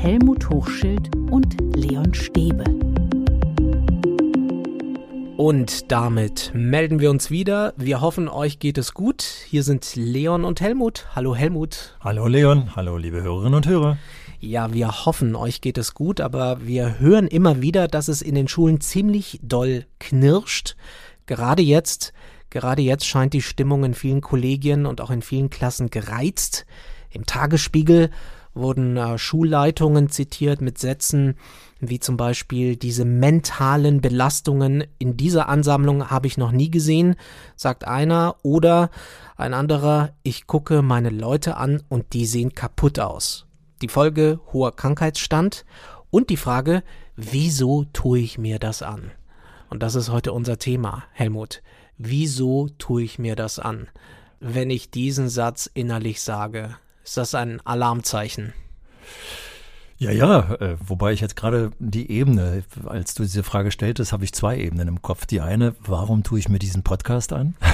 Helmut Hochschild und Leon Stäbe. Und damit melden wir uns wieder. Wir hoffen, euch geht es gut. Hier sind Leon und Helmut. Hallo Helmut. Hallo Leon. Hallo liebe Hörerinnen und Hörer. Ja, wir hoffen, euch geht es gut, aber wir hören immer wieder, dass es in den Schulen ziemlich doll knirscht. Gerade jetzt, gerade jetzt scheint die Stimmung in vielen Kollegien und auch in vielen Klassen gereizt. Im Tagesspiegel wurden äh, Schulleitungen zitiert mit Sätzen wie zum Beispiel diese mentalen Belastungen in dieser Ansammlung habe ich noch nie gesehen, sagt einer, oder ein anderer, ich gucke meine Leute an und die sehen kaputt aus. Die Folge hoher Krankheitsstand und die Frage, wieso tue ich mir das an? Und das ist heute unser Thema, Helmut. Wieso tue ich mir das an? Wenn ich diesen Satz innerlich sage, ist das ein Alarmzeichen? Ja, ja, äh, wobei ich jetzt gerade die Ebene, als du diese Frage stelltest, habe ich zwei Ebenen im Kopf. Die eine, warum tue ich mir diesen Podcast an?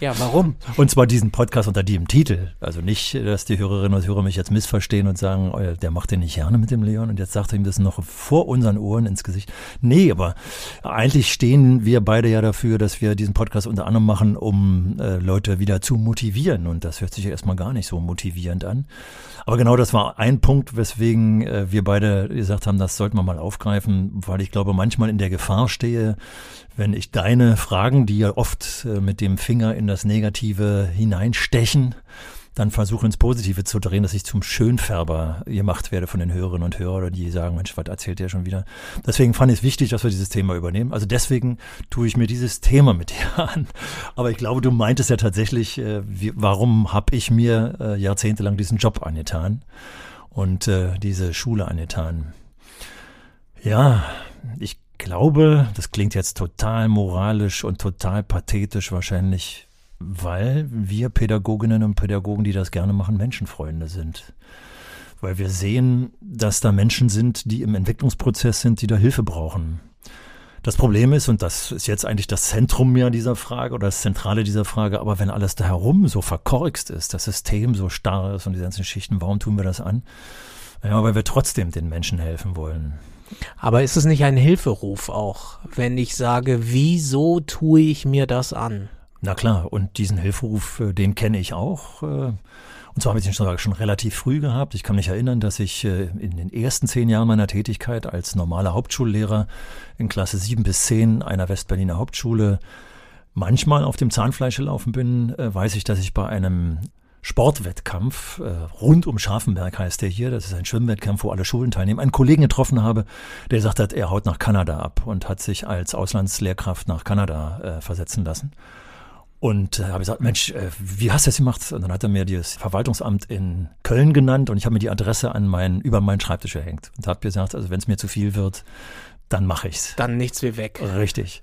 Ja, warum? Und zwar diesen Podcast unter dem Titel. Also nicht, dass die Hörerinnen und Hörer mich jetzt missverstehen und sagen, oh, der macht den nicht gerne mit dem Leon und jetzt sagt er ihm das noch vor unseren Ohren ins Gesicht. Nee, aber eigentlich stehen wir beide ja dafür, dass wir diesen Podcast unter anderem machen, um äh, Leute wieder zu motivieren. Und das hört sich ja erstmal gar nicht so motivierend an. Aber genau das war ein Punkt, weswegen äh, wir beide gesagt haben, das sollten wir mal aufgreifen, weil ich glaube, manchmal in der Gefahr stehe, wenn ich deine Fragen, die ja oft äh, mit dem Finger in das Negative hineinstechen, dann versuche ins Positive zu drehen, dass ich zum Schönfärber gemacht werde von den Hörerinnen und Hörern, die sagen, Mensch, was erzählt der schon wieder? Deswegen fand ich es wichtig, dass wir dieses Thema übernehmen. Also deswegen tue ich mir dieses Thema mit dir an. Aber ich glaube, du meintest ja tatsächlich, äh, warum habe ich mir jahrzehntelang diesen Job angetan und äh, diese Schule angetan? Ja, ich glaube, das klingt jetzt total moralisch und total pathetisch wahrscheinlich weil wir Pädagoginnen und Pädagogen, die das gerne machen, Menschenfreunde sind. Weil wir sehen, dass da Menschen sind, die im Entwicklungsprozess sind, die da Hilfe brauchen. Das Problem ist, und das ist jetzt eigentlich das Zentrum mehr dieser Frage oder das Zentrale dieser Frage, aber wenn alles da herum so verkorkst ist, das System so starr ist und die ganzen Schichten, warum tun wir das an? Ja, weil wir trotzdem den Menschen helfen wollen. Aber ist es nicht ein Hilferuf auch, wenn ich sage, wieso tue ich mir das an? Na klar, und diesen Hilferuf, äh, den kenne ich auch. Äh, und zwar habe ich den schon, relativ früh gehabt. Ich kann mich erinnern, dass ich äh, in den ersten zehn Jahren meiner Tätigkeit als normaler Hauptschullehrer in Klasse sieben bis zehn einer Westberliner Hauptschule manchmal auf dem Zahnfleisch gelaufen bin. Weiß ich, dass ich bei einem Sportwettkampf rund um Scharfenberg heißt der hier, das ist ein Schwimmwettkampf, wo alle Schulen teilnehmen, einen Kollegen getroffen habe, der gesagt hat, er haut nach Kanada ab und hat sich als Auslandslehrkraft nach Kanada äh, versetzen lassen. Und äh, habe gesagt, Mensch, äh, wie hast du das gemacht? Und dann hat er mir das Verwaltungsamt in Köln genannt und ich habe mir die Adresse an meinen, über meinen Schreibtisch gehängt und habe gesagt, also wenn es mir zu viel wird, dann mache ich's. Dann nichts wie weg. Richtig.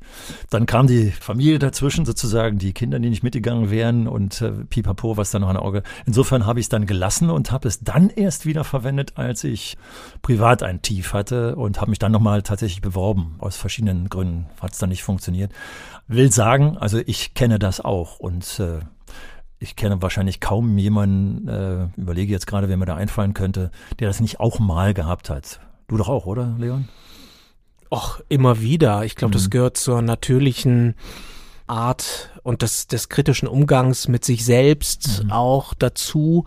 Dann kam die Familie dazwischen, sozusagen die Kinder, die nicht mitgegangen wären und äh, pipapo, was da noch an Auge. Insofern habe ich es dann gelassen und habe es dann erst wieder verwendet, als ich privat ein Tief hatte und habe mich dann nochmal tatsächlich beworben. Aus verschiedenen Gründen hat es dann nicht funktioniert. Will sagen, also ich kenne das auch und äh, ich kenne wahrscheinlich kaum jemanden, äh, überlege jetzt gerade, wer mir da einfallen könnte, der das nicht auch mal gehabt hat. Du doch auch, oder, Leon? Och, immer wieder. Ich glaube, mhm. das gehört zur natürlichen Art und des, des kritischen Umgangs mit sich selbst mhm. auch dazu.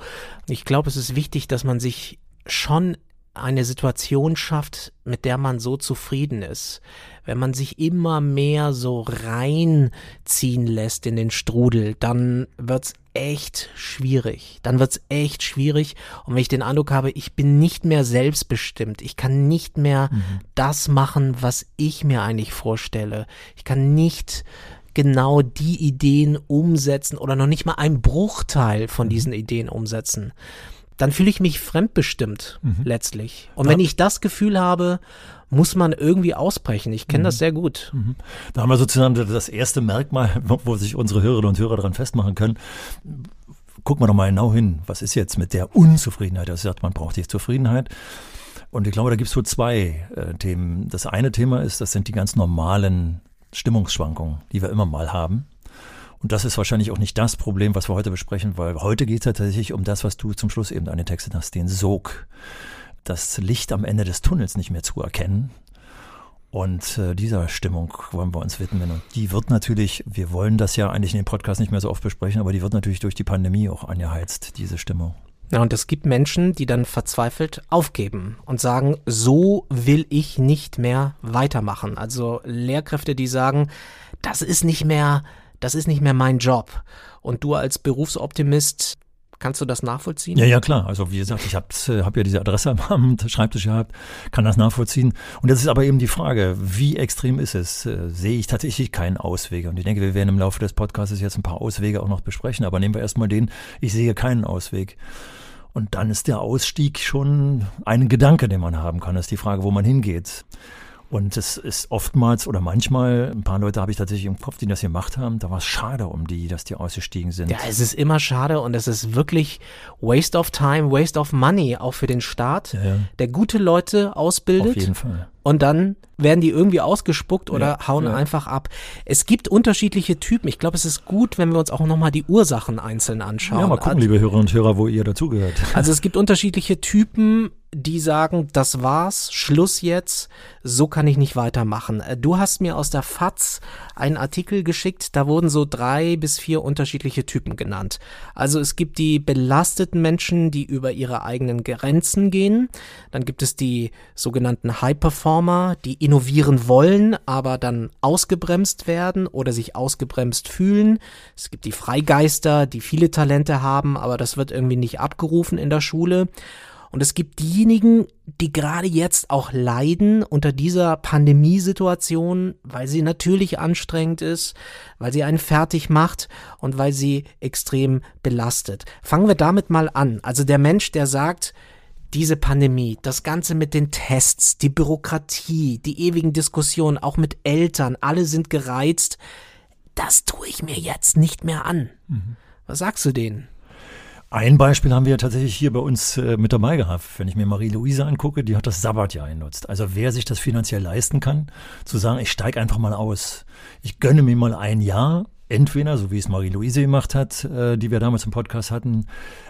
Ich glaube, es ist wichtig, dass man sich schon eine Situation schafft, mit der man so zufrieden ist. Wenn man sich immer mehr so reinziehen lässt in den Strudel, dann wird's echt schwierig. Dann wird's echt schwierig. Und wenn ich den Eindruck habe, ich bin nicht mehr selbstbestimmt, ich kann nicht mehr mhm. das machen, was ich mir eigentlich vorstelle. Ich kann nicht genau die Ideen umsetzen oder noch nicht mal einen Bruchteil von mhm. diesen Ideen umsetzen dann fühle ich mich fremdbestimmt mhm. letztlich. Und ja. wenn ich das Gefühl habe, muss man irgendwie ausbrechen. Ich kenne mhm. das sehr gut. Mhm. Da haben wir sozusagen das erste Merkmal, wo sich unsere Hörerinnen und Hörer daran festmachen können. Gucken wir doch mal genau hin. Was ist jetzt mit der Unzufriedenheit? Das sagt, man braucht die Zufriedenheit. Und ich glaube, da gibt es so zwei äh, Themen. Das eine Thema ist, das sind die ganz normalen Stimmungsschwankungen, die wir immer mal haben. Und das ist wahrscheinlich auch nicht das Problem, was wir heute besprechen, weil heute geht es ja tatsächlich um das, was du zum Schluss eben an den Texten hast, den Sog. das Licht am Ende des Tunnels nicht mehr zu erkennen. Und äh, dieser Stimmung wollen wir uns widmen. Und die wird natürlich, wir wollen das ja eigentlich in dem Podcast nicht mehr so oft besprechen, aber die wird natürlich durch die Pandemie auch angeheizt, diese Stimmung. Ja, und es gibt Menschen, die dann verzweifelt aufgeben und sagen, so will ich nicht mehr weitermachen. Also Lehrkräfte, die sagen, das ist nicht mehr, das ist nicht mehr mein Job. Und du als Berufsoptimist Kannst du das nachvollziehen? Ja, ja, klar. Also wie gesagt, ich habe äh, hab ja diese Adresse am Schreibtisch gehabt, kann das nachvollziehen. Und das ist aber eben die Frage, wie extrem ist es? Äh, sehe ich tatsächlich keinen Ausweg? Und ich denke, wir werden im Laufe des Podcasts jetzt ein paar Auswege auch noch besprechen. Aber nehmen wir erstmal den, ich sehe keinen Ausweg. Und dann ist der Ausstieg schon ein Gedanke, den man haben kann. Das ist die Frage, wo man hingeht. Und es ist oftmals oder manchmal, ein paar Leute habe ich tatsächlich im Kopf, die das gemacht haben, da war es schade um die, dass die ausgestiegen sind. Ja, es ist immer schade und es ist wirklich Waste of Time, Waste of Money, auch für den Staat, ja. der gute Leute ausbildet. Auf jeden Fall. Und dann werden die irgendwie ausgespuckt oder ja, hauen ja. einfach ab. Es gibt unterschiedliche Typen. Ich glaube, es ist gut, wenn wir uns auch nochmal die Ursachen einzeln anschauen. Ja, mal gucken, liebe Hörerinnen und Hörer, wo ihr dazugehört. Also es gibt unterschiedliche Typen, die sagen, das war's, Schluss jetzt, so kann ich nicht weitermachen. Äh, du hast mir aus der FAZ einen Artikel geschickt, da wurden so drei bis vier unterschiedliche Typen genannt. Also es gibt die belasteten Menschen, die über ihre eigenen Grenzen gehen. Dann gibt es die sogenannten High Performer, die innovieren wollen, aber dann ausgebremst werden oder sich ausgebremst fühlen. Es gibt die Freigeister, die viele Talente haben, aber das wird irgendwie nicht abgerufen in der Schule. Und es gibt diejenigen, die gerade jetzt auch leiden unter dieser Pandemiesituation, weil sie natürlich anstrengend ist, weil sie einen fertig macht und weil sie extrem belastet. Fangen wir damit mal an. Also der Mensch, der sagt, diese Pandemie, das Ganze mit den Tests, die Bürokratie, die ewigen Diskussionen, auch mit Eltern, alle sind gereizt. Das tue ich mir jetzt nicht mehr an. Mhm. Was sagst du denen? Ein Beispiel haben wir tatsächlich hier bei uns äh, mit dabei gehabt. Wenn ich mir Marie-Louise angucke, die hat das Sabbatjahr genutzt. Also wer sich das finanziell leisten kann, zu sagen, ich steige einfach mal aus. Ich gönne mir mal ein Jahr, entweder, so wie es Marie-Louise gemacht hat, äh, die wir damals im Podcast hatten,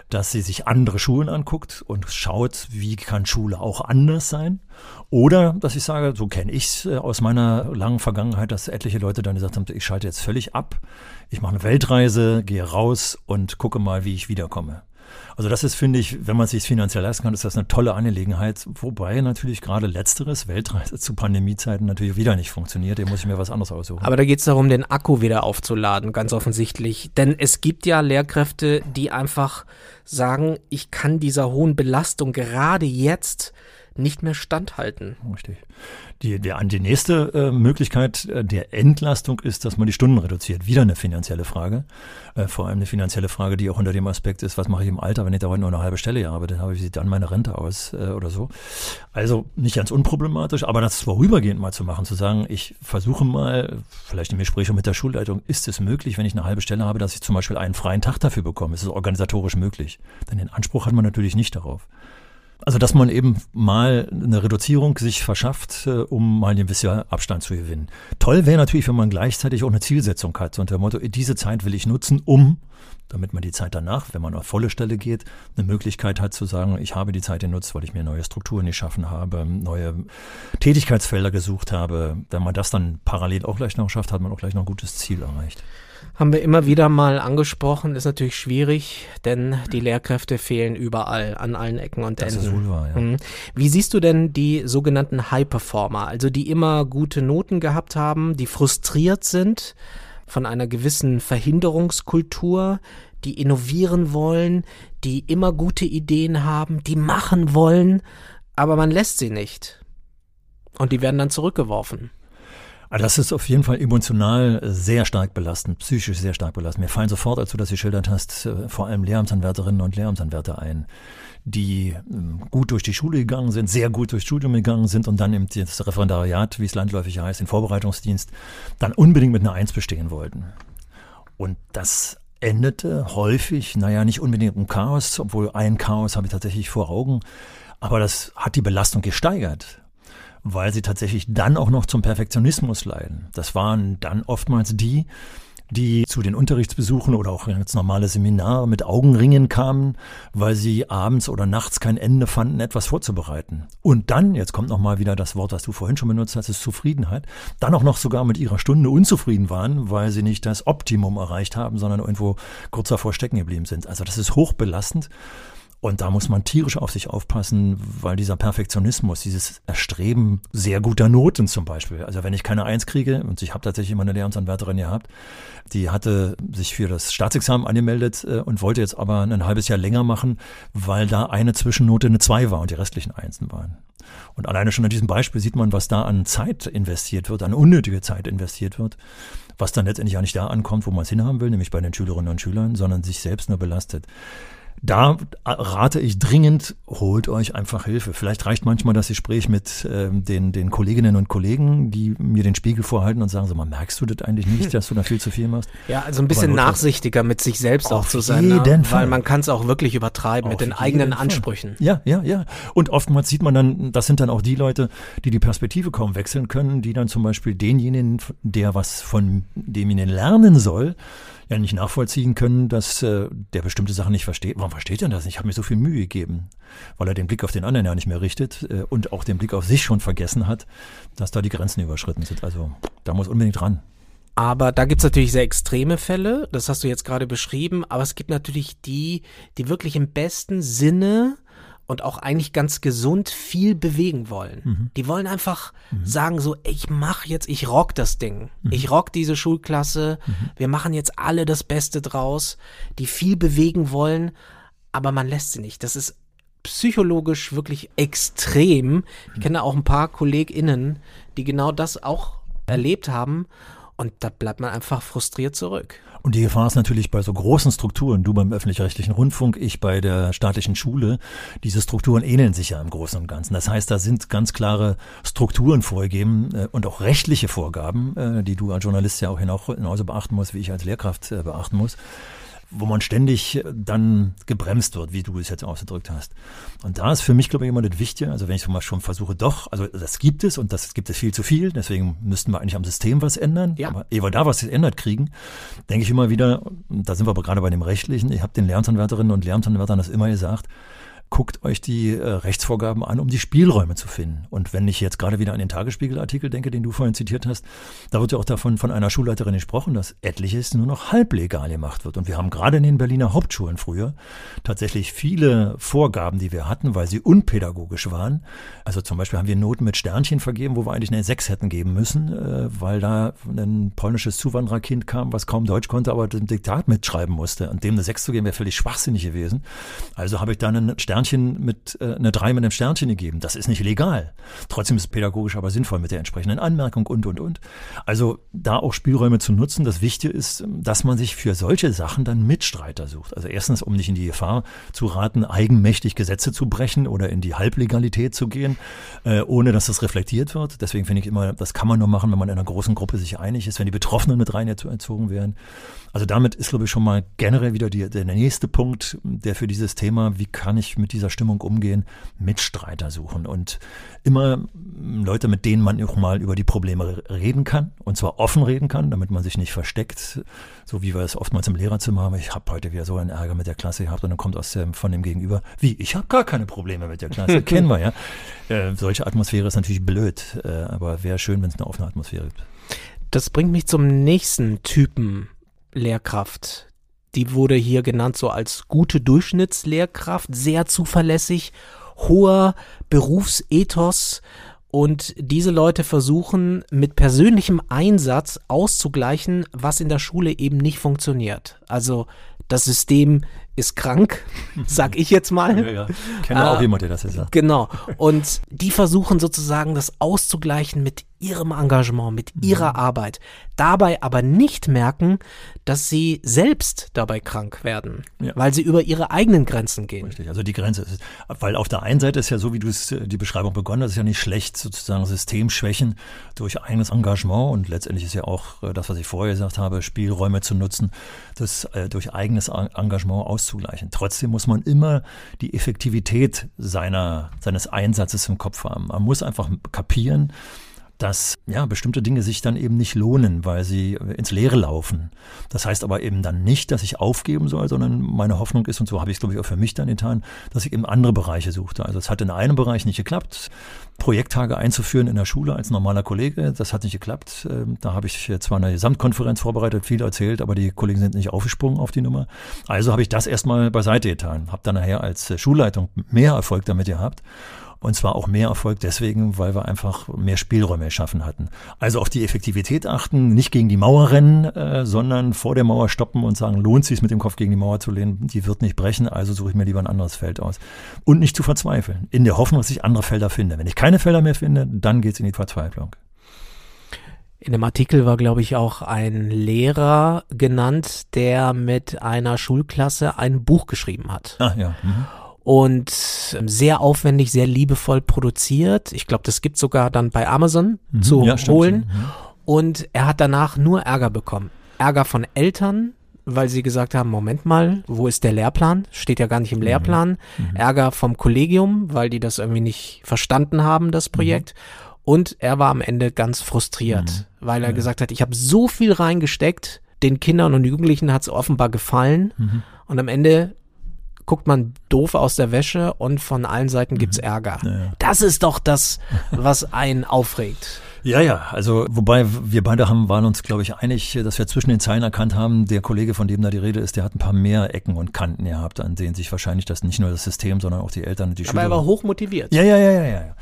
dass sie sich andere Schulen anguckt und schaut, wie kann Schule auch anders sein. Oder, dass ich sage, so kenne ich es äh, aus meiner langen Vergangenheit, dass etliche Leute dann gesagt haben, ich schalte jetzt völlig ab ich mache eine Weltreise, gehe raus und gucke mal, wie ich wiederkomme. Also das ist, finde ich, wenn man es sich finanziell leisten kann, ist das eine tolle Angelegenheit. Wobei natürlich gerade letzteres, Weltreise zu Pandemiezeiten, natürlich wieder nicht funktioniert. Da muss ich mir was anderes aussuchen. Aber da geht es darum, den Akku wieder aufzuladen, ganz offensichtlich. Denn es gibt ja Lehrkräfte, die einfach sagen, ich kann dieser hohen Belastung gerade jetzt nicht mehr standhalten. Richtig. Die, der, die nächste äh, Möglichkeit äh, der Entlastung ist, dass man die Stunden reduziert. Wieder eine finanzielle Frage. Äh, vor allem eine finanzielle Frage, die auch unter dem Aspekt ist, was mache ich im Alter, wenn ich da heute nur eine halbe Stelle habe, dann habe ich dann meine Rente aus äh, oder so. Also nicht ganz unproblematisch, aber das vorübergehend mal zu machen, zu sagen, ich versuche mal, vielleicht im Gespräch mit der Schulleitung, ist es möglich, wenn ich eine halbe Stelle habe, dass ich zum Beispiel einen freien Tag dafür bekomme? Ist es organisatorisch möglich? Denn den Anspruch hat man natürlich nicht darauf. Also, dass man eben mal eine Reduzierung sich verschafft, äh, um mal einen gewissen Abstand zu gewinnen. Toll wäre natürlich, wenn man gleichzeitig auch eine Zielsetzung hat unter dem Motto, diese Zeit will ich nutzen, um, damit man die Zeit danach, wenn man auf volle Stelle geht, eine Möglichkeit hat zu sagen, ich habe die Zeit genutzt, weil ich mir neue Strukturen geschaffen habe, neue Tätigkeitsfelder gesucht habe. Wenn man das dann parallel auch gleich noch schafft, hat man auch gleich noch ein gutes Ziel erreicht haben wir immer wieder mal angesprochen, ist natürlich schwierig, denn die Lehrkräfte fehlen überall, an allen Ecken und das Enden. Ist wahr, ja. Mhm. Wie siehst du denn die sogenannten High Performer, also die immer gute Noten gehabt haben, die frustriert sind von einer gewissen Verhinderungskultur, die innovieren wollen, die immer gute Ideen haben, die machen wollen, aber man lässt sie nicht. Und die werden dann zurückgeworfen. Also das ist auf jeden Fall emotional sehr stark belastend, psychisch sehr stark belastend. Mir fallen sofort, als du das geschildert hast, äh, vor allem Lehramtsanwärterinnen und Lehramtsanwärter ein, die ähm, gut durch die Schule gegangen sind, sehr gut durchs Studium gegangen sind und dann im Referendariat, wie es landläufig heißt, den Vorbereitungsdienst, dann unbedingt mit einer Eins bestehen wollten. Und das endete häufig, naja, nicht unbedingt im Chaos, obwohl ein Chaos habe ich tatsächlich vor Augen, aber das hat die Belastung gesteigert weil sie tatsächlich dann auch noch zum Perfektionismus leiden. Das waren dann oftmals die, die zu den Unterrichtsbesuchen oder auch ins normale Seminar mit Augenringen kamen, weil sie abends oder nachts kein Ende fanden, etwas vorzubereiten. Und dann, jetzt kommt nochmal wieder das Wort, was du vorhin schon benutzt hast, ist Zufriedenheit, dann auch noch sogar mit ihrer Stunde unzufrieden waren, weil sie nicht das Optimum erreicht haben, sondern irgendwo kurz davor stecken geblieben sind. Also das ist hochbelastend. Und da muss man tierisch auf sich aufpassen, weil dieser Perfektionismus, dieses Erstreben sehr guter Noten zum Beispiel. Also wenn ich keine Eins kriege, und ich habe tatsächlich immer eine Lehramtsanwärterin gehabt, die hatte sich für das Staatsexamen angemeldet äh, und wollte jetzt aber ein halbes Jahr länger machen, weil da eine Zwischennote eine Zwei war und die restlichen Einsen waren. Und alleine schon an diesem Beispiel sieht man, was da an Zeit investiert wird, an unnötige Zeit investiert wird, was dann letztendlich auch nicht da ankommt, wo man es hinhaben will, nämlich bei den Schülerinnen und Schülern, sondern sich selbst nur belastet da rate ich dringend, holt euch einfach Hilfe. Vielleicht reicht manchmal das Gespräch mit ähm, den, den Kolleginnen und Kollegen, die mir den Spiegel vorhalten und sagen, so mal, merkst du das eigentlich nicht, dass du da viel zu viel machst? Ja, also ein bisschen nachsichtiger mit sich selbst auch zu sein. Ne? Jeden ne? Fall. Weil man kann es auch wirklich übertreiben Auf mit den eigenen Fall. Ansprüchen. Ja, ja, ja. Und oftmals sieht man dann, das sind dann auch die Leute, die die Perspektive kaum wechseln können, die dann zum Beispiel denjenigen, der was von demjenigen lernen soll, ja nicht nachvollziehen können, dass äh, der bestimmte Sachen nicht versteht. Warum versteht er das? Ich habe mir so viel Mühe gegeben, weil er den Blick auf den anderen ja nicht mehr richtet äh, und auch den Blick auf sich schon vergessen hat, dass da die Grenzen überschritten sind. Also da muss unbedingt ran. Aber da gibt's natürlich sehr extreme Fälle, das hast du jetzt gerade beschrieben, aber es gibt natürlich die, die wirklich im besten Sinne und auch eigentlich ganz gesund viel bewegen wollen. Mhm. Die wollen einfach mhm. sagen so, ich mach jetzt, ich rock das Ding. Mhm. Ich rock diese Schulklasse. Mhm. Wir machen jetzt alle das Beste draus, die viel bewegen wollen, aber man lässt sie nicht. Das ist psychologisch wirklich extrem. Ich mhm. kenne auch ein paar KollegInnen, die genau das auch erlebt haben und da bleibt man einfach frustriert zurück. Und die Gefahr ist natürlich bei so großen Strukturen, du beim öffentlich-rechtlichen Rundfunk, ich bei der staatlichen Schule, diese Strukturen ähneln sich ja im Großen und Ganzen. Das heißt, da sind ganz klare Strukturen vorgegeben äh, und auch rechtliche Vorgaben, äh, die du als Journalist ja auch genauso beachten musst, wie ich als Lehrkraft äh, beachten muss wo man ständig dann gebremst wird, wie du es jetzt ausgedrückt hast. Und da ist für mich, glaube ich, immer das Wichtige, also wenn ich mal schon versuche, doch, also das gibt es und das gibt es viel zu viel, deswegen müssten wir eigentlich am System was ändern. Ja. Aber ehe wir da was ändert kriegen, denke ich immer wieder, da sind wir aber gerade bei dem Rechtlichen, ich habe den Lernanwärterinnen und Lernanwärtern das immer gesagt, guckt euch die äh, Rechtsvorgaben an, um die Spielräume zu finden. Und wenn ich jetzt gerade wieder an den Tagesspiegel-Artikel denke, den du vorhin zitiert hast, da wird ja auch davon von einer Schulleiterin gesprochen, dass etliches nur noch halblegal gemacht wird. Und wir haben gerade in den Berliner Hauptschulen früher tatsächlich viele Vorgaben, die wir hatten, weil sie unpädagogisch waren. Also zum Beispiel haben wir Noten mit Sternchen vergeben, wo wir eigentlich eine Sechs hätten geben müssen, äh, weil da ein polnisches Zuwandererkind kam, was kaum Deutsch konnte, aber den Diktat mitschreiben musste. Und dem eine Sechs zu geben, wäre völlig schwachsinnig gewesen. Also habe ich dann einen Stern Sternchen mit äh, eine 3 mit einem Sternchen gegeben. Das ist nicht legal. Trotzdem ist es pädagogisch aber sinnvoll mit der entsprechenden Anmerkung und und und. Also da auch Spielräume zu nutzen. Das Wichtige ist, dass man sich für solche Sachen dann Mitstreiter sucht. Also erstens, um nicht in die Gefahr zu raten, eigenmächtig Gesetze zu brechen oder in die Halblegalität zu gehen, äh, ohne dass das reflektiert wird. Deswegen finde ich immer, das kann man nur machen, wenn man in einer großen Gruppe sich einig ist, wenn die Betroffenen mit rein erzogen werden. Also damit ist, glaube ich, schon mal generell wieder die, der nächste Punkt, der für dieses Thema, wie kann ich mit dieser Stimmung umgehen, Mitstreiter suchen und immer Leute, mit denen man auch mal über die Probleme reden kann und zwar offen reden kann, damit man sich nicht versteckt, so wie wir es oftmals im Lehrerzimmer haben. Ich habe heute wieder so einen Ärger mit der Klasse gehabt und dann kommt aus dem, von dem Gegenüber, wie, ich habe gar keine Probleme mit der Klasse, kennen wir ja. Äh, solche Atmosphäre ist natürlich blöd, äh, aber wäre schön, wenn es eine offene Atmosphäre gibt. Das bringt mich zum nächsten Typen Lehrkraft. Die wurde hier genannt so als gute Durchschnittslehrkraft, sehr zuverlässig, hoher Berufsethos und diese Leute versuchen mit persönlichem Einsatz auszugleichen, was in der Schule eben nicht funktioniert. Also das System ist krank, sag ich jetzt mal. Ja, ja. Kenne äh, auch jemand, der das jetzt sagt. Genau. Und die versuchen sozusagen das auszugleichen mit ihrem Engagement, mit mhm. ihrer Arbeit, dabei aber nicht merken, dass sie selbst dabei krank werden, ja. weil sie über ihre eigenen Grenzen gehen. Richtig, also die Grenze ist, weil auf der einen Seite ist ja so, wie du es die Beschreibung begonnen hast, ist ja nicht schlecht, sozusagen Systemschwächen durch eigenes Engagement und letztendlich ist ja auch äh, das, was ich vorher gesagt habe, Spielräume zu nutzen, das äh, durch eigenes Engagement auszugleichen. Trotzdem muss man immer die Effektivität seiner, seines Einsatzes im Kopf haben. Man muss einfach kapieren, dass ja bestimmte Dinge sich dann eben nicht lohnen, weil sie ins Leere laufen. Das heißt aber eben dann nicht, dass ich aufgeben soll, sondern meine Hoffnung ist, und so habe ich es glaube ich auch für mich dann getan, dass ich eben andere Bereiche suchte. Also es hat in einem Bereich nicht geklappt, Projekttage einzuführen in der Schule als normaler Kollege, das hat nicht geklappt. Ähm, da habe ich zwar eine Gesamtkonferenz vorbereitet, viel erzählt, aber die Kollegen sind nicht aufgesprungen auf die Nummer. Also habe ich das erstmal beiseite getan, habe dann nachher als Schulleitung mehr Erfolg damit gehabt und zwar auch mehr Erfolg deswegen, weil wir einfach mehr Spielräume erschaffen hatten. Also auf die Effektivität achten, nicht gegen die Mauer rennen, äh, sondern vor der Mauer stoppen und sagen, lohnt sich mit dem Kopf gegen die Mauer zu lehnen, die wird nicht brechen, also suche ich mir lieber ein anderes Feld aus. Und nicht zu verzweifeln, in der Hoffnung, dass ich andere Felder finde. Wenn ich keine Felder mehr finde, dann geht's in die Verzweiflung. In dem Artikel war, glaube ich, auch ein Lehrer genannt, der mit einer Schulklasse ein Buch geschrieben hat. Ah, ja. Mhm und sehr aufwendig, sehr liebevoll produziert. Ich glaube, das gibt sogar dann bei Amazon mhm, zu ja, holen. Stimmt. Und er hat danach nur Ärger bekommen. Ärger von Eltern, weil sie gesagt haben, Moment mal, wo ist der Lehrplan? Steht ja gar nicht im mhm. Lehrplan. Mhm. Ärger vom Kollegium, weil die das irgendwie nicht verstanden haben, das Projekt. Mhm. Und er war am Ende ganz frustriert, mhm. weil er ja. gesagt hat, ich habe so viel reingesteckt, den Kindern und Jugendlichen hat es offenbar gefallen. Mhm. Und am Ende guckt man doof aus der Wäsche und von allen Seiten gibt's mhm. Ärger. Ja, ja. Das ist doch das, was einen aufregt. Ja, ja, also wobei wir beide haben, waren uns, glaube ich, einig, dass wir zwischen den Zeilen erkannt haben, der Kollege, von dem da die Rede ist, der hat ein paar mehr Ecken und Kanten gehabt, an denen sich wahrscheinlich das nicht nur das System, sondern auch die Eltern und die Schüler. Aber er war hoch motiviert. Ja, ja, ja, ja, ja.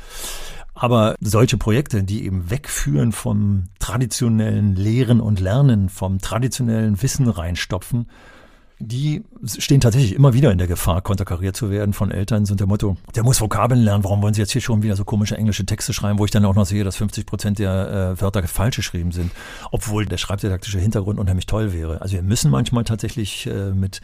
Aber solche Projekte, die eben wegführen vom traditionellen Lehren und Lernen, vom traditionellen Wissen reinstopfen, die stehen tatsächlich immer wieder in der Gefahr, konterkariert zu werden von Eltern, sind der Motto, der muss Vokabeln lernen, warum wollen sie jetzt hier schon wieder so komische englische Texte schreiben, wo ich dann auch noch sehe, dass 50 Prozent der äh, Wörter falsch geschrieben sind, obwohl der schreibdidaktische Hintergrund unheimlich toll wäre. Also wir müssen manchmal tatsächlich äh, mit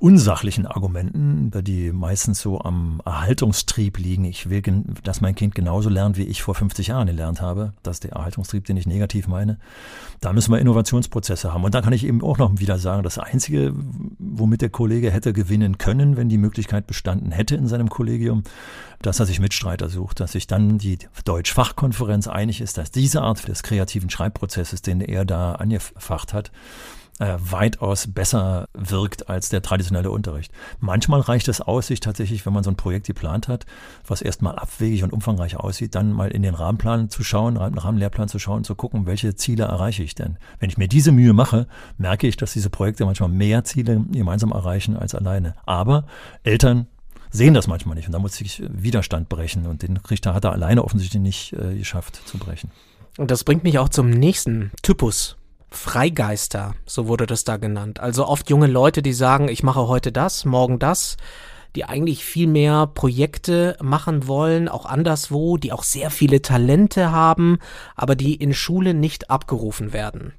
unsachlichen Argumenten, die meistens so am Erhaltungstrieb liegen. Ich will, dass mein Kind genauso lernt, wie ich vor 50 Jahren gelernt habe. Das ist der Erhaltungstrieb, den ich negativ meine. Da müssen wir Innovationsprozesse haben. Und dann kann ich eben auch noch wieder sagen, das Einzige, womit der Kollege hätte gewinnen können, wenn die Möglichkeit bestanden hätte in seinem Kollegium, dass er sich Mitstreiter sucht, dass sich dann die Deutsch-Fachkonferenz einig ist, dass diese Art des kreativen Schreibprozesses, den er da angefacht hat, äh, weitaus besser wirkt als der traditionelle Unterricht. Manchmal reicht es aus, sich tatsächlich, wenn man so ein Projekt geplant hat, was erstmal abwegig und umfangreich aussieht, dann mal in den Rahmenplan zu schauen, Rahmenlehrplan zu schauen, zu gucken, welche Ziele erreiche ich denn. Wenn ich mir diese Mühe mache, merke ich, dass diese Projekte manchmal mehr Ziele gemeinsam erreichen als alleine. Aber Eltern sehen das manchmal nicht und da muss sich Widerstand brechen und den Richter hat er alleine offensichtlich nicht äh, geschafft zu brechen. Und das bringt mich auch zum nächsten Typus Freigeister, so wurde das da genannt. Also oft junge Leute, die sagen, ich mache heute das, morgen das, die eigentlich viel mehr Projekte machen wollen, auch anderswo, die auch sehr viele Talente haben, aber die in Schule nicht abgerufen werden,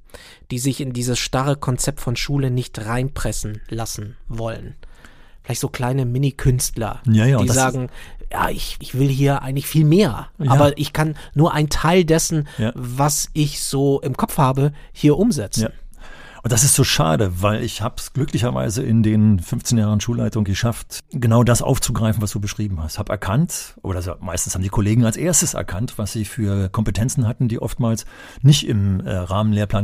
die sich in dieses starre Konzept von Schule nicht reinpressen lassen wollen vielleicht so kleine Mini-Künstler, ja, ja, die sagen, ja, ich, ich will hier eigentlich viel mehr, ja. aber ich kann nur einen Teil dessen, was ich so im Kopf habe, hier umsetzen. Und das ist so schade, weil ich habe es glücklicherweise in den 15 Jahren Schulleitung geschafft, genau das aufzugreifen, was du beschrieben hast. Hab erkannt, oder meistens haben die Kollegen als erstes erkannt, was sie für Kompetenzen hatten, die oftmals nicht im äh,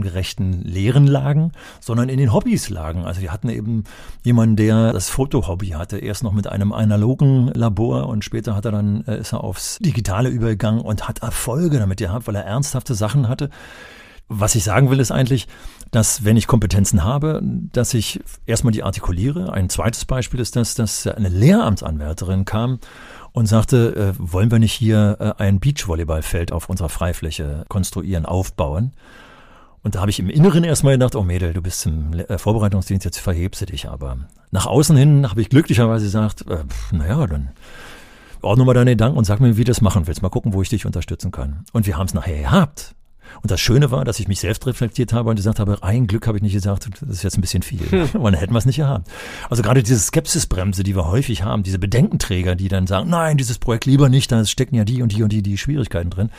gerechten Lehren lagen, sondern in den Hobbys lagen. Also wir hatten eben jemanden, der das Fotohobby hatte, erst noch mit einem analogen Labor und später hat er dann äh, ist er aufs Digitale übergegangen und hat Erfolge damit gehabt, weil er ernsthafte Sachen hatte. Was ich sagen will, ist eigentlich, dass wenn ich Kompetenzen habe, dass ich erstmal die artikuliere. Ein zweites Beispiel ist das, dass eine Lehramtsanwärterin kam und sagte, äh, wollen wir nicht hier äh, ein Beachvolleyballfeld auf unserer Freifläche konstruieren, aufbauen? Und da habe ich im Inneren erstmal gedacht, oh Mädel, du bist im äh, Vorbereitungsdienst, jetzt verhebst du dich aber. Nach außen hin habe ich glücklicherweise gesagt, äh, naja, dann ordne mal deine Gedanken und sag mir, wie du das machen willst. Mal gucken, wo ich dich unterstützen kann. Und wir haben es nachher gehabt. Und das Schöne war, dass ich mich selbst reflektiert habe und gesagt habe, ein Glück habe ich nicht gesagt, das ist jetzt ein bisschen viel. Hm. Und dann hätten wir es nicht gehabt. Also gerade diese Skepsisbremse, die wir häufig haben, diese Bedenkenträger, die dann sagen, nein, dieses Projekt lieber nicht, da stecken ja die und die und die, die Schwierigkeiten drin.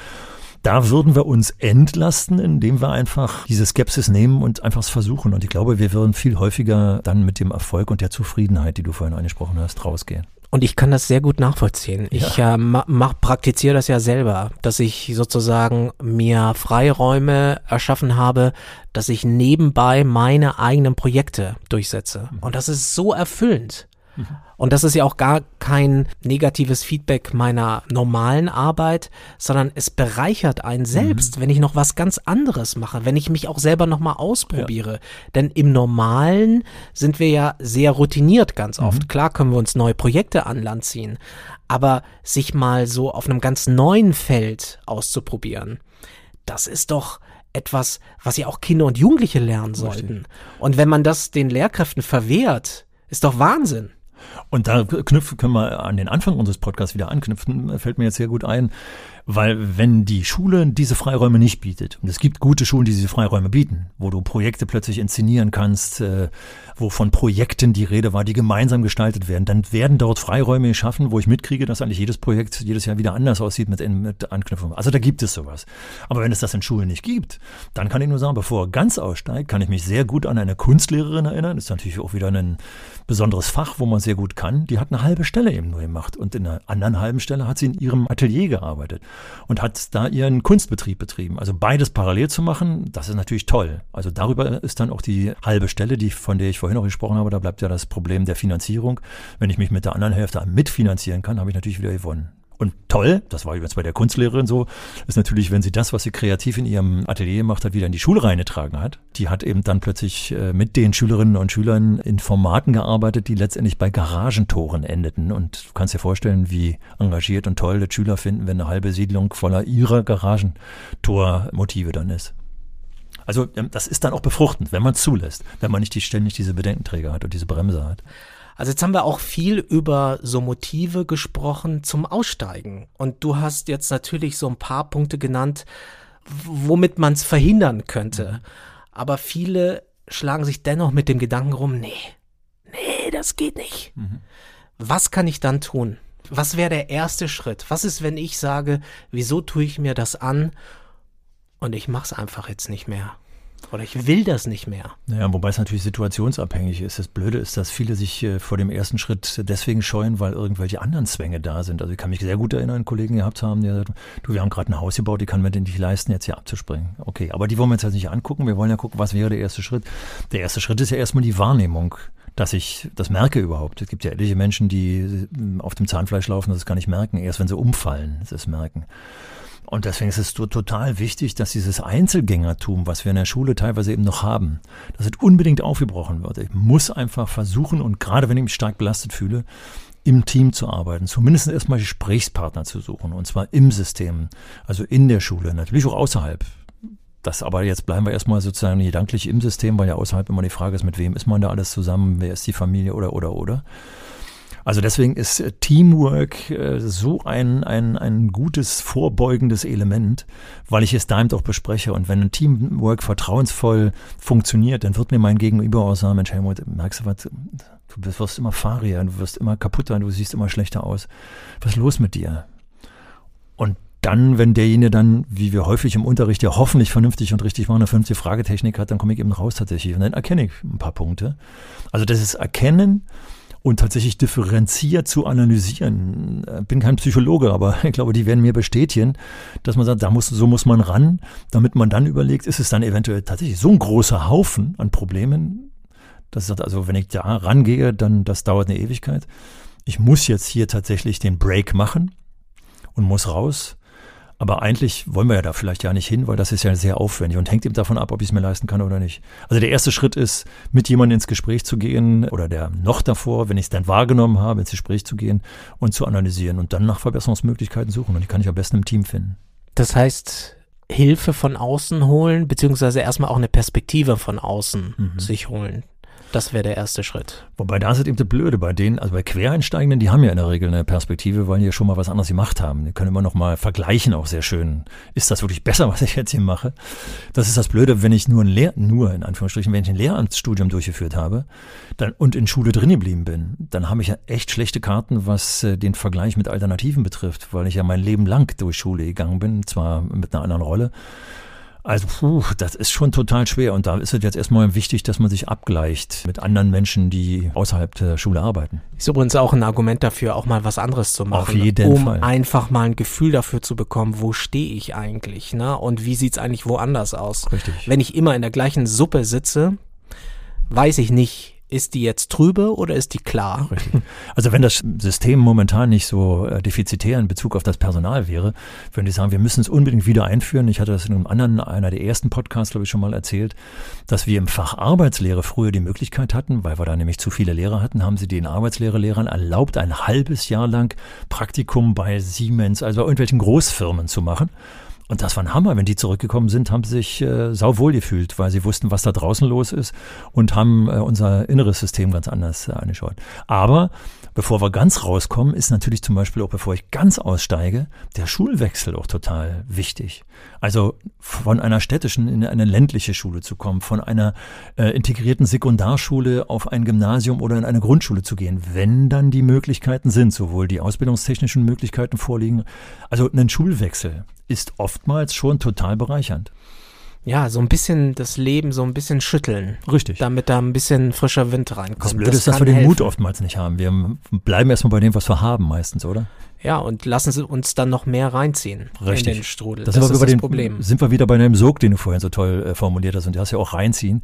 Da würden wir uns entlasten, indem wir einfach diese Skepsis nehmen und einfach es versuchen. Und ich glaube, wir würden viel häufiger dann mit dem Erfolg und der Zufriedenheit, die du vorhin angesprochen hast, rausgehen. Und ich kann das sehr gut nachvollziehen. Ja. Ich äh, mach, praktiziere das ja selber, dass ich sozusagen mir Freiräume erschaffen habe, dass ich nebenbei meine eigenen Projekte durchsetze. Mhm. Und das ist so erfüllend. Mhm. Und das ist ja auch gar kein negatives Feedback meiner normalen Arbeit, sondern es bereichert einen selbst, mhm. wenn ich noch was ganz anderes mache, wenn ich mich auch selber nochmal ausprobiere. Ja. Denn im Normalen sind wir ja sehr routiniert ganz oft. Mhm. Klar können wir uns neue Projekte an Land ziehen, aber sich mal so auf einem ganz neuen Feld auszuprobieren, das ist doch etwas, was ja auch Kinder und Jugendliche lernen sollten. Und wenn man das den Lehrkräften verwehrt, ist doch Wahnsinn. Und da knüpfen, können wir an den Anfang unseres Podcasts wieder anknüpfen, fällt mir jetzt sehr gut ein. Weil wenn die Schule diese Freiräume nicht bietet, und es gibt gute Schulen, die diese Freiräume bieten, wo du Projekte plötzlich inszenieren kannst, äh, wo von Projekten die Rede war, die gemeinsam gestaltet werden, dann werden dort Freiräume geschaffen, wo ich mitkriege, dass eigentlich jedes Projekt jedes Jahr wieder anders aussieht mit, mit Anknüpfung. Also da gibt es sowas. Aber wenn es das in Schulen nicht gibt, dann kann ich nur sagen, bevor er ganz aussteigt, kann ich mich sehr gut an eine Kunstlehrerin erinnern. Das ist natürlich auch wieder ein besonderes Fach, wo man sehr gut kann. Die hat eine halbe Stelle eben nur gemacht und in einer anderen halben Stelle hat sie in ihrem Atelier gearbeitet und hat da ihren Kunstbetrieb betrieben. Also beides parallel zu machen, das ist natürlich toll. Also darüber ist dann auch die halbe Stelle, die von der ich vorhin noch gesprochen habe, da bleibt ja das Problem der Finanzierung. Wenn ich mich mit der anderen Hälfte mitfinanzieren kann, habe ich natürlich wieder gewonnen. Und toll, das war übrigens bei der Kunstlehrerin so, ist natürlich, wenn sie das, was sie kreativ in ihrem Atelier gemacht hat, wieder in die Schule reingetragen hat. Die hat eben dann plötzlich äh, mit den Schülerinnen und Schülern in Formaten gearbeitet, die letztendlich bei Garagentoren endeten. Und du kannst dir vorstellen, wie engagiert und toll das Schüler finden, wenn eine halbe Siedlung voller ihrer Garagentormotive dann ist. Also ähm, das ist dann auch befruchtend, wenn man zulässt, wenn man nicht die, ständig diese Bedenkenträger hat und diese Bremse hat. Also jetzt haben wir auch viel über so Motive gesprochen zum Aussteigen. Und du hast jetzt natürlich so ein paar Punkte genannt, womit man es verhindern könnte. Aber viele schlagen sich dennoch mit dem Gedanken rum, nee, nee, das geht nicht. Mhm. Was kann ich dann tun? Was wäre der erste Schritt? Was ist, wenn ich sage, wieso tue ich mir das an und ich mache es einfach jetzt nicht mehr? Oder ich will das nicht mehr. Naja, wobei es natürlich situationsabhängig ist. Das Blöde ist, dass viele sich äh, vor dem ersten Schritt deswegen scheuen, weil irgendwelche anderen Zwänge da sind. Also ich kann mich sehr gut erinnern, Kollegen gehabt haben, die gesagt du, wir haben gerade ein Haus gebaut, die kann mir denn nicht leisten, jetzt hier abzuspringen. Okay, aber die wollen wir jetzt halt nicht angucken. Wir wollen ja gucken, was wäre der erste Schritt. Der erste Schritt ist ja erstmal die Wahrnehmung dass ich das merke überhaupt. Es gibt ja etliche Menschen, die äh, auf dem Zahnfleisch laufen und das gar nicht merken. Erst wenn sie umfallen, das merken. Und deswegen ist es total wichtig, dass dieses Einzelgängertum, was wir in der Schule teilweise eben noch haben, dass es unbedingt aufgebrochen wird. Ich muss einfach versuchen und gerade wenn ich mich stark belastet fühle, im Team zu arbeiten, zumindest erstmal Gesprächspartner zu suchen und zwar im System, also in der Schule, natürlich auch außerhalb. Das aber jetzt bleiben wir erstmal sozusagen gedanklich im System, weil ja außerhalb immer die Frage ist, mit wem ist man da alles zusammen, wer ist die Familie oder oder oder. Also deswegen ist äh, Teamwork äh, so ein, ein, ein gutes vorbeugendes Element, weil ich es da eben auch bespreche. Und wenn ein Teamwork vertrauensvoll funktioniert, dann wird mir mein Gegenüber auch sagen, Mensch Helmut, merkst du was, du wirst immer fahriger, du wirst immer kaputter, du siehst immer schlechter aus. Was ist los mit dir? Und dann, wenn derjenige dann, wie wir häufig im Unterricht ja hoffentlich vernünftig und richtig machen, eine vernünftige Fragetechnik hat, dann komme ich eben raus tatsächlich und dann erkenne ich ein paar Punkte. Also das ist Erkennen, und tatsächlich differenziert zu analysieren. Äh, bin kein Psychologe, aber ich glaube, die werden mir bestätigen, dass man sagt, da muss, so muss man ran, damit man dann überlegt, ist es dann eventuell tatsächlich so ein großer Haufen an Problemen, dass ich also wenn ich da rangehe, dann das dauert eine Ewigkeit. Ich muss jetzt hier tatsächlich den Break machen und muss raus aber eigentlich wollen wir ja da vielleicht ja nicht hin, weil das ist ja sehr aufwendig und hängt eben davon ab, ob ich es mir leisten kann oder nicht. Also der erste Schritt ist, mit jemandem ins Gespräch zu gehen oder der noch davor, wenn ich es dann wahrgenommen habe, ins Gespräch zu gehen und zu analysieren und dann nach Verbesserungsmöglichkeiten suchen. Und die kann ich am besten im Team finden. Das heißt, Hilfe von außen holen, beziehungsweise erstmal auch eine Perspektive von außen mhm. sich holen. Das wäre der erste Schritt. Wobei da ist eben das Blöde bei denen, also bei Quereinsteigenden, die haben ja in der Regel eine Perspektive, weil die ja schon mal was anderes gemacht haben. Die können immer noch mal vergleichen, auch sehr schön. Ist das wirklich besser, was ich jetzt hier mache? Das ist das Blöde, wenn ich nur ein Lehr, nur in Anführungsstrichen, wenn ich ein Lehramtsstudium durchgeführt habe dann, und in Schule drin geblieben bin, dann habe ich ja echt schlechte Karten, was äh, den Vergleich mit Alternativen betrifft, weil ich ja mein Leben lang durch Schule gegangen bin, zwar mit einer anderen Rolle Also, puh, das ist schon total schwer. Und da ist es jetzt erstmal wichtig, dass man sich abgleicht mit anderen Menschen, die außerhalb der Schule arbeiten. Ist übrigens auch ein Argument dafür, auch mal was anderes zu machen. Auf jeden um Fall. einfach mal ein Gefühl dafür zu bekommen, wo stehe ich eigentlich, ne? Und wie sieht's eigentlich woanders aus? Richtig. Wenn ich immer in der gleichen Suppe sitze, weiß ich nicht, ist die jetzt trübe oder ist die klar? Richtig. Also wenn das System momentan nicht so äh, defizitär in Bezug auf das Personal wäre, würden die sagen, wir müssen es unbedingt wieder einführen. Ich hatte das in einem anderen, einer der ersten Podcasts, glaube ich, schon mal erzählt, dass wir im Fach Arbeitslehre früher die Möglichkeit hatten, weil wir da nämlich zu viele Lehrer hatten, haben sie den Arbeitslehre-Lehrern erlaubt, ein halbes Jahr lang Praktikum bei Siemens, also bei irgendwelchen Großfirmen zu machen. Und das war ein Hammer. Wenn die zurückgekommen sind, haben sie sich äh, sauwohl gefühlt, weil sie wussten, was da draußen los ist und haben äh, unser inneres System ganz anders äh, angeschaut. Aber bevor wir ganz rauskommen, ist natürlich zum Beispiel auch, bevor ich ganz aussteige, der Schulwechsel auch total wichtig. Also von einer städtischen in eine ländliche Schule zu kommen, von einer äh, integrierten Sekundarschule auf ein Gymnasium oder in eine Grundschule zu gehen, wenn dann die Möglichkeiten sind, sowohl die ausbildungstechnischen Möglichkeiten vorliegen, also einen Schulwechsel ist oftmals schon total bereichernd. Ja, so ein bisschen das Leben so ein bisschen schütteln. Richtig. Damit da ein bisschen frischer Wind reinkommt. Das Blöde ist, dass wir den helfen. Mut oftmals nicht haben. Wir bleiben erstmal bei dem, was wir haben meistens, oder? Ja, und lassen sie uns dann noch mehr reinziehen Richtig. in den Strudel. Das, Das, ist das dem, Problem. Sind wir wieder bei dem Sog, den du vorhin so toll äh, formuliert hast und du hast ja auch reinziehen.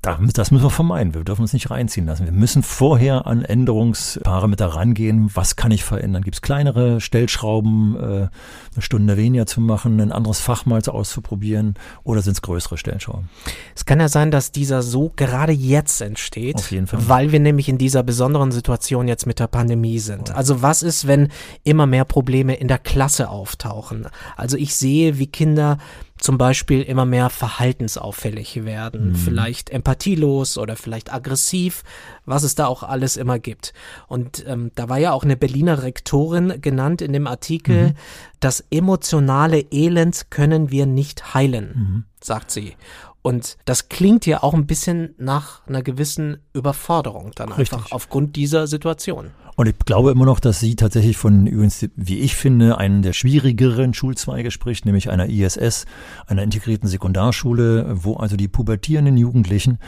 Da, das müssen wir vermeiden. Wir dürfen uns nicht reinziehen lassen. Wir müssen vorher an Änderungsparameter rangehen. Was kann ich verändern? Gibt es kleinere Stellschrauben, äh, eine Stunde weniger zu machen, ein anderes Fach mal auszuprobieren oder sind es größere Stellschrauben? Es kann ja sein, dass dieser Sog gerade jetzt entsteht, Auf jeden Fall. weil wir nämlich in dieser besonderen Situation jetzt mit der Pandemie sind. Also was ist, wenn immer mehr Probleme in der Klasse auftauchen? Also ich sehe, wie Kinder zum Beispiel immer mehr verhaltensauffällig werden, Mhm. vielleicht empathielos oder vielleicht aggressiv, was es da auch alles immer gibt. Und ähm, da war ja auch eine Berliner Rektorin genannt in dem Artikel, Mhm. das emotionale Elend können wir nicht heilen, Mhm. sagt sie. Und das klingt ja auch ein bisschen nach einer gewissen Überforderung dann Richtig. einfach aufgrund dieser Situation. Und ich glaube immer noch, dass sie tatsächlich von übrigens, wie ich finde, einen der schwierigeren Schulzweige spricht, nämlich einer ISS, einer integrierten Sekundarschule, wo also die pubertierenden Jugendlichen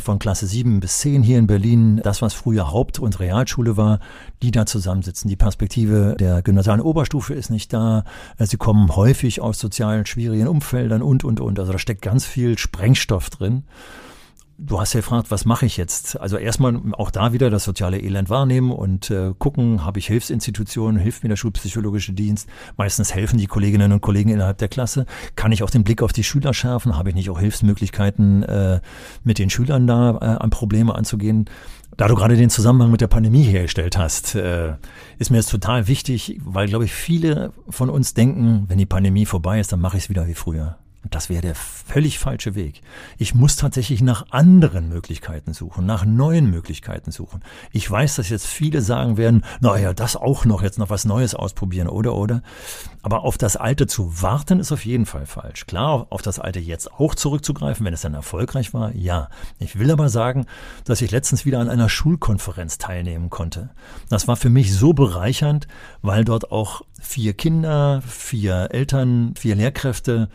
von Klasse 7 bis 10 hier in Berlin, das was früher Haupt- und Realschule war, die da zusammensitzen. Die Perspektive der gymnasialen Oberstufe ist nicht da. Sie kommen häufig aus sozial schwierigen Umfeldern und, und, und. Also da steckt ganz viel Sprengstoff drin. Du hast ja gefragt, was mache ich jetzt? Also erstmal auch da wieder das soziale Elend wahrnehmen und äh, gucken, habe ich Hilfsinstitutionen, hilft mir der schulpsychologische Dienst? Meistens helfen die Kolleginnen und Kollegen innerhalb der Klasse. Kann ich auch den Blick auf die Schüler schärfen? Habe ich nicht auch Hilfsmöglichkeiten, äh, mit den Schülern da äh, an Probleme anzugehen? Da du gerade den Zusammenhang mit der Pandemie hergestellt hast, äh, ist mir jetzt total wichtig, weil, glaube ich, viele von uns denken, wenn die Pandemie vorbei ist, dann mache ich es wieder wie früher. Das wäre der völlig falsche Weg. Ich muss tatsächlich nach anderen Möglichkeiten suchen, nach neuen Möglichkeiten suchen. Ich weiß, dass jetzt viele sagen werden, naja, das auch noch, jetzt noch was Neues ausprobieren, oder, oder. Aber auf das Alte zu warten, ist auf jeden Fall falsch. Klar, auf das Alte jetzt auch zurückzugreifen, wenn es dann erfolgreich war, ja. Ich will aber sagen, dass ich letztens wieder an einer Schulkonferenz teilnehmen konnte. Das war für mich so bereichernd, weil dort auch vier Kinder, vier Eltern, vier Lehrkräfte,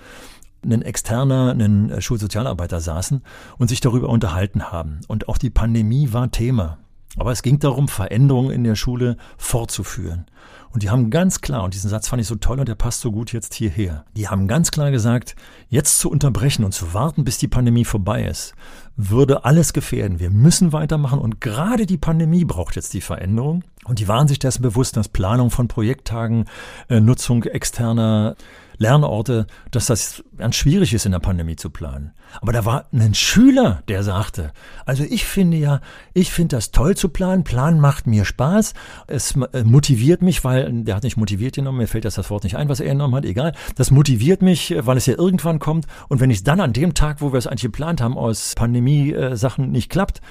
ein externer, ein äh, Schulsozialarbeiter saßen und sich darüber unterhalten haben. Und auch die Pandemie war Thema. Aber es ging darum, Veränderungen in der Schule fortzuführen. Und die haben ganz klar, und diesen Satz fand ich so toll und der passt so gut jetzt hierher, die haben ganz klar gesagt, jetzt zu unterbrechen und zu warten, bis die Pandemie vorbei ist, würde alles gefährden. Wir müssen weitermachen und gerade die Pandemie braucht jetzt die Veränderung. Und die waren sich dessen bewusst, dass Planung von Projekttagen, äh, Nutzung externer Lernorte, dass das ganz schwierig ist in der Pandemie zu planen. Aber da war ein Schüler, der sagte, also ich finde ja, ich finde das toll zu planen, Planen macht mir Spaß, es äh, motiviert mich, weil, der hat nicht motiviert genommen, mir fällt jetzt das Wort nicht ein, was er genommen hat, egal, das motiviert mich, weil es ja irgendwann kommt. Und wenn ich dann an dem Tag, wo wir es eigentlich geplant haben, aus Pandemie-Sachen nicht klappt,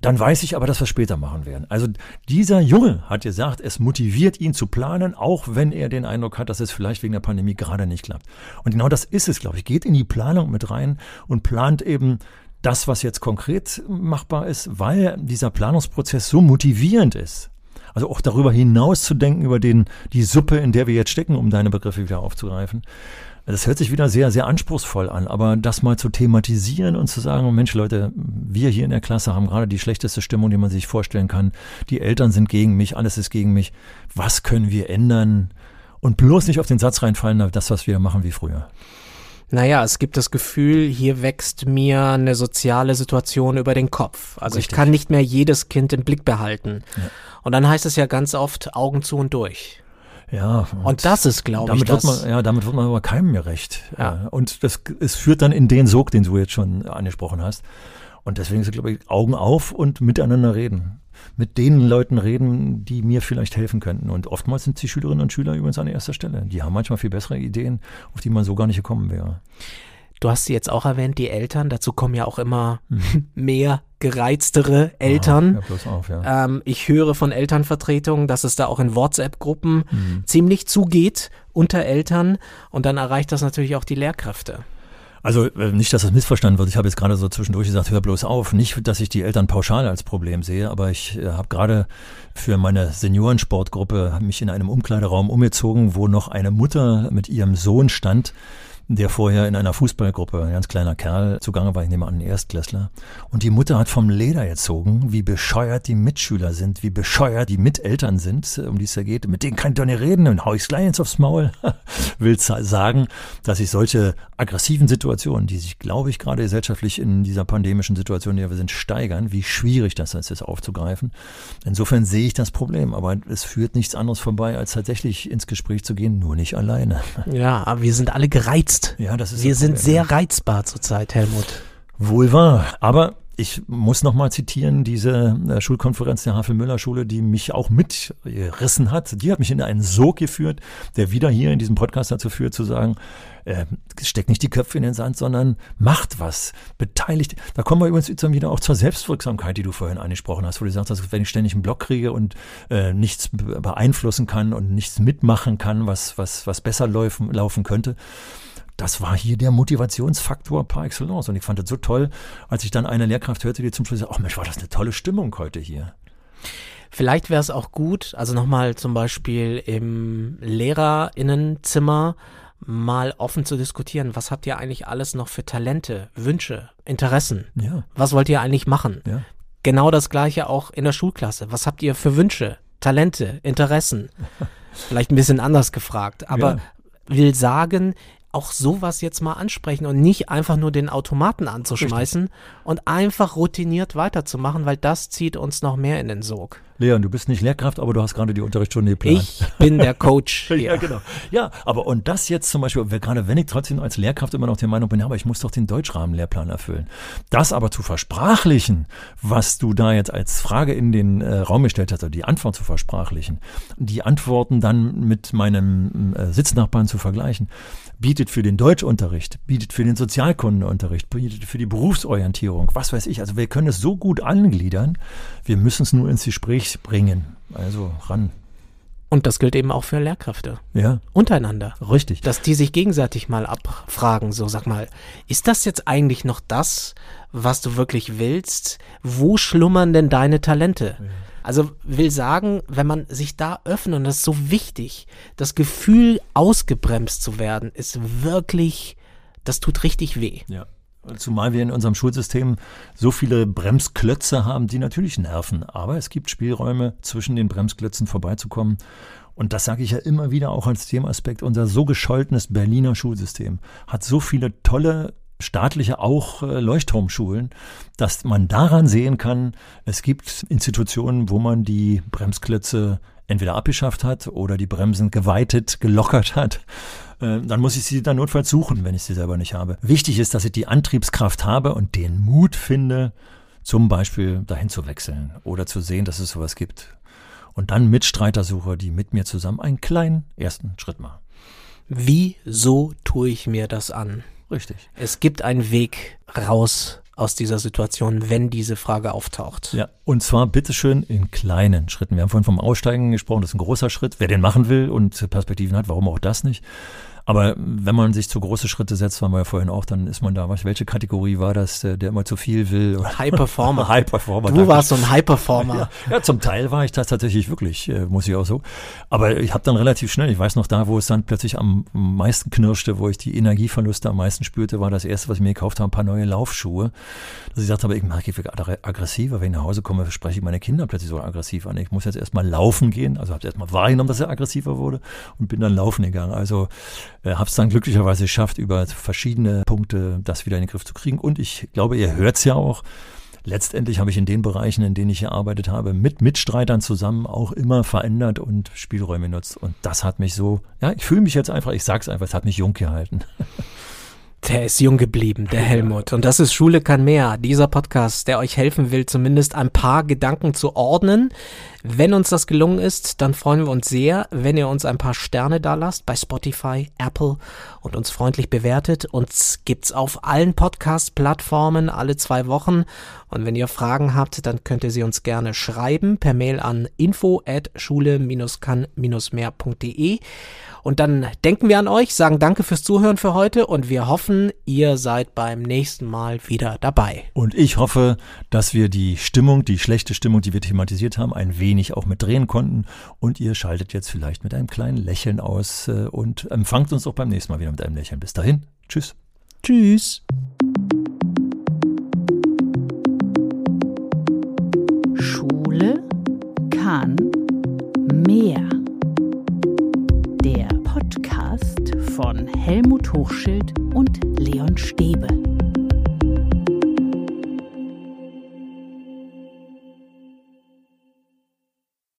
dann weiß ich aber, dass wir später machen werden. Also dieser Junge hat gesagt, es motiviert ihn zu planen, auch wenn er den Eindruck hat, dass es vielleicht wegen der Pandemie gerade nicht klappt. Und genau das ist es, glaube ich. Geht in die Planung mit rein und plant eben das, was jetzt konkret machbar ist, weil dieser Planungsprozess so motivierend ist. Also auch darüber hinaus zu denken, über den, die Suppe, in der wir jetzt stecken, um deine Begriffe wieder aufzugreifen Das hört sich wieder sehr, sehr anspruchsvoll an, aber das mal zu thematisieren und zu sagen, Mensch Leute, wir hier in der Klasse haben gerade die schlechteste Stimmung, die man sich vorstellen kann. Die Eltern sind gegen mich, alles ist gegen mich. Was können wir ändern? Und bloß nicht auf den Satz reinfallen, das, was wir machen wie früher. Naja, es gibt das Gefühl, hier wächst mir eine soziale Situation über den Kopf. Also Richtig. ich kann nicht mehr jedes Kind im Blick behalten. Ja. Und dann heißt es ja ganz oft Augen zu und durch. Ja. Und, und das ist, glaube ich, das. Wird man, ja, damit wird man aber keinem mehr recht. Ja. Und das, es führt dann in den Sog, den du jetzt schon angesprochen hast. Und deswegen ist, glaube ich, Augen auf und miteinander reden. Mit den Leuten reden, die mir vielleicht helfen könnten. Und oftmals sind die Schülerinnen und Schüler übrigens an erster Stelle. Die haben manchmal viel bessere Ideen, auf die man so gar nicht gekommen wäre. Du hast sie jetzt auch erwähnt, die Eltern. Dazu kommen ja auch immer mhm. mehr gereiztere Eltern. Ja, auf, ja. ähm, ich höre von Elternvertretungen, dass es da auch in WhatsApp-Gruppen mhm. ziemlich zugeht unter Eltern. Und dann erreicht das natürlich auch die Lehrkräfte. Also äh, nicht, dass das missverstanden wird. Ich habe jetzt gerade so zwischendurch gesagt, hör bloß auf. Nicht, dass ich die Eltern pauschal als Problem sehe, aber ich äh, habe gerade für meine Seniorensportgruppe mich in einem Umkleideraum umgezogen, wo noch eine Mutter mit ihrem Sohn stand der vorher in einer Fußballgruppe, ein ganz kleiner Kerl, zugange war, ich nehme an, ein Erstklässler. Und die Mutter hat vom Leder gezogen, wie bescheuert die Mitschüler sind, wie bescheuert die Miteltern sind, um die es da geht. Mit denen kann ich doch nicht reden und hau ich's gleich ins aufs Maul. Will sagen, dass ich solche aggressiven Situationen, die sich, glaube ich, gerade gesellschaftlich in dieser pandemischen Situation, in der wir sind, steigern, wie schwierig das ist, das aufzugreifen. Insofern sehe ich das Problem, aber es führt nichts anderes vorbei, als tatsächlich ins Gespräch zu gehen, nur nicht alleine. Ja, aber wir sind alle gereizt gereizt. Ja, das ist Wir sind sehr reizbar zurzeit, Helmut. Wohl wahr. Aber ich muss nochmal zitieren, diese äh, Schulkonferenz der Havel-Müller-Schule, die mich auch mitgerissen hat. Die hat mich in einen Sog geführt, der wieder hier in diesem Podcast dazu führt, zu sagen, äh, steckt nicht die Köpfe in den Sand, sondern macht was, beteiligt. Da kommen wir übrigens wieder auch zur Selbstwirksamkeit, die du vorhin angesprochen hast, wo du sagst, wenn ich ständig einen Block kriege und äh, nichts beeinflussen kann und nichts mitmachen kann, was, was, was besser laufen, laufen könnte, das war hier der Motivationsfaktor par excellence. Und ich fand das so toll, als ich dann eine Lehrkraft hörte, die zum Schluss sagte, ach Mensch, war das eine tolle Stimmung heute hier. Vielleicht wäre es auch gut, also nochmal zum Beispiel im Lehrerinnenzimmer mal offen zu diskutieren, was habt ihr eigentlich alles noch für Talente, Wünsche, Interessen? Ja. Was wollt ihr eigentlich machen? Ja. Genau das gleiche auch in der Schulklasse. Was habt ihr für Wünsche, Talente, Interessen? Vielleicht ein bisschen anders gefragt, aber ja. will sagen, auch sowas jetzt mal ansprechen und nicht einfach nur den Automaten anzuschmeißen Richtig. und einfach routiniert weiterzumachen, weil das zieht uns noch mehr in den Sog. Leon, du bist nicht Lehrkraft, aber du hast gerade die Unterrichtsstunde geplant. Ich bin der Coach. ja, genau. Ja, aber und das jetzt zum Beispiel, gerade wenn ich trotzdem als Lehrkraft immer noch der Meinung bin, ja, aber ich muss doch den Deutschrahmenlehrplan erfüllen. Das aber zu versprachlichen, was du da jetzt als Frage in den äh, Raum gestellt hast, die Antwort zu versprachlichen, die Antworten dann mit meinem äh, Sitznachbarn zu vergleichen, bietet für den Deutschunterricht, bietet für den Sozialkundenunterricht, bietet für die Berufsorientierung, was weiß ich. Also wir können es so gut angliedern, wir müssen es nur ins Gespräch bringen. Also ran. Und das gilt eben auch für Lehrkräfte. Ja. Untereinander. Richtig. Dass die sich gegenseitig mal abfragen, so sag mal, ist das jetzt eigentlich noch das, was du wirklich willst? Wo schlummern denn deine Talente? Ja. Also will sagen, wenn man sich da öffnet, und das ist so wichtig, das Gefühl ausgebremst zu werden, ist wirklich, das tut richtig weh. Ja. Zumal wir in unserem Schulsystem so viele Bremsklötze haben, die natürlich nerven. Aber es gibt Spielräume, zwischen den Bremsklötzen vorbeizukommen. Und das sage ich ja immer wieder auch als Themaspekt. Unser so gescholtenes Berliner Schulsystem hat so viele tolle staatliche auch äh, Leuchtturmschulen, dass man daran sehen kann, es gibt Institutionen, wo man die Bremsklötze entweder abgeschafft hat oder die Bremsen geweitet, gelockert hat. Äh, dann muss ich sie dann notfalls suchen, wenn ich sie selber nicht habe. Wichtig ist, dass ich die Antriebskraft habe und den Mut finde, zum Beispiel dahin zu wechseln oder zu sehen, dass es sowas gibt. Und dann Mitstreiter suche, die mit mir zusammen einen kleinen ersten Schritt machen. Wieso tue ich mir das an? Richtig. Es gibt einen Weg raus aus dieser Situation, wenn diese Frage auftaucht. Ja, und zwar bitteschön in kleinen Schritten. Wir haben vorhin vom Aussteigen gesprochen, das ist ein großer Schritt. Wer den machen will und Perspektiven hat, warum auch das nicht? Aber wenn man sich zu große Schritte setzt, waren wir ja vorhin auch, dann ist man da, was, welche Kategorie war das, der immer zu viel will? High Performer. High Performer. Du warst so ein High Performer. Ja, ja, zum Teil war ich das tatsächlich wirklich, äh, muss ich auch so. Aber ich habe dann relativ schnell, ich weiß noch da, wo es dann plötzlich am meisten knirschte, wo ich die Energieverluste am meisten spürte, war das erste, was ich mir gekauft habe, ein paar neue Laufschuhe. Dass ich gesagt habe, ich merke, ich werde aggressiver, wenn ich nach Hause komme, spreche ich meine Kinder plötzlich so aggressiv an. Ich muss jetzt erstmal laufen gehen, also habe erstmal wahrgenommen, dass er aggressiver wurde und bin dann laufen gegangen. Also äh, habe es dann glücklicherweise geschafft, über verschiedene Punkte das wieder in den Griff zu kriegen. Und ich glaube, ihr hört es ja auch, letztendlich habe ich in den Bereichen, in denen ich gearbeitet habe, mit Mitstreitern zusammen auch immer verändert und Spielräume nutzt. Und das hat mich so, ja, ich fühle mich jetzt einfach, ich sag's einfach, es hat mich jung gehalten. Der ist jung geblieben, der Helmut. Und das ist Schule kann mehr. Dieser Podcast, der euch helfen will, zumindest ein paar Gedanken zu ordnen. Wenn uns das gelungen ist, dann freuen wir uns sehr, wenn ihr uns ein paar Sterne da lasst bei Spotify, Apple und uns freundlich bewertet. Uns gibt's auf allen Podcast-Plattformen alle zwei Wochen. Und wenn ihr Fragen habt, dann könnt ihr sie uns gerne schreiben per Mail an info at schule-kann-mehr.de. Und dann denken wir an euch, sagen Danke fürs Zuhören für heute und wir hoffen, ihr seid beim nächsten Mal wieder dabei. Und ich hoffe, dass wir die Stimmung, die schlechte Stimmung, die wir thematisiert haben, ein wenig auch mit drehen konnten. Und ihr schaltet jetzt vielleicht mit einem kleinen Lächeln aus äh, und empfangt uns auch beim nächsten Mal wieder mit einem Lächeln. Bis dahin, tschüss. Tschüss. Schule kann mehr. Podcast von Helmut Hochschild und Leon Stäbe.